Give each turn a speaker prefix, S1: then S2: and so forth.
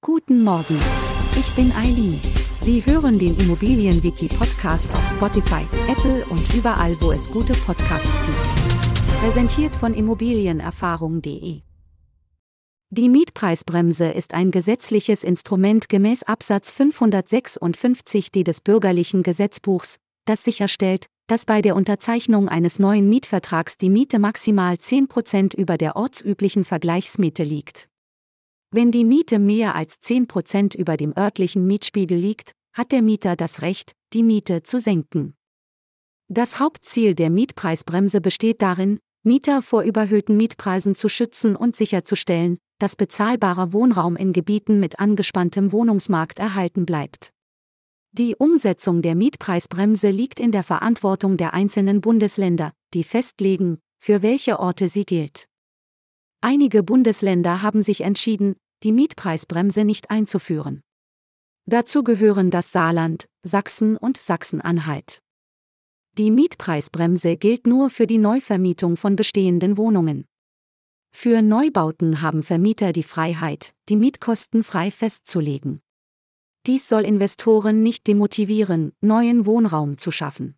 S1: Guten Morgen. Ich bin Eileen. Sie hören den Immobilienwiki-Podcast auf Spotify, Apple und überall, wo es gute Podcasts gibt. Präsentiert von Immobilienerfahrung.de. Die Mietpreisbremse ist ein gesetzliches Instrument gemäß Absatz 556d des Bürgerlichen Gesetzbuchs, das sicherstellt, dass bei der Unterzeichnung eines neuen Mietvertrags die Miete maximal 10% über der ortsüblichen Vergleichsmiete liegt. Wenn die Miete mehr als 10% über dem örtlichen Mietspiegel liegt, hat der Mieter das Recht, die Miete zu senken. Das Hauptziel der Mietpreisbremse besteht darin, Mieter vor überhöhten Mietpreisen zu schützen und sicherzustellen, dass bezahlbarer Wohnraum in Gebieten mit angespanntem Wohnungsmarkt erhalten bleibt. Die Umsetzung der Mietpreisbremse liegt in der Verantwortung der einzelnen Bundesländer, die festlegen, für welche Orte sie gilt. Einige Bundesländer haben sich entschieden, die Mietpreisbremse nicht einzuführen. Dazu gehören das Saarland, Sachsen und Sachsen-Anhalt. Die Mietpreisbremse gilt nur für die Neuvermietung von bestehenden Wohnungen. Für Neubauten haben Vermieter die Freiheit, die Mietkosten frei festzulegen. Dies soll Investoren nicht demotivieren, neuen Wohnraum zu schaffen.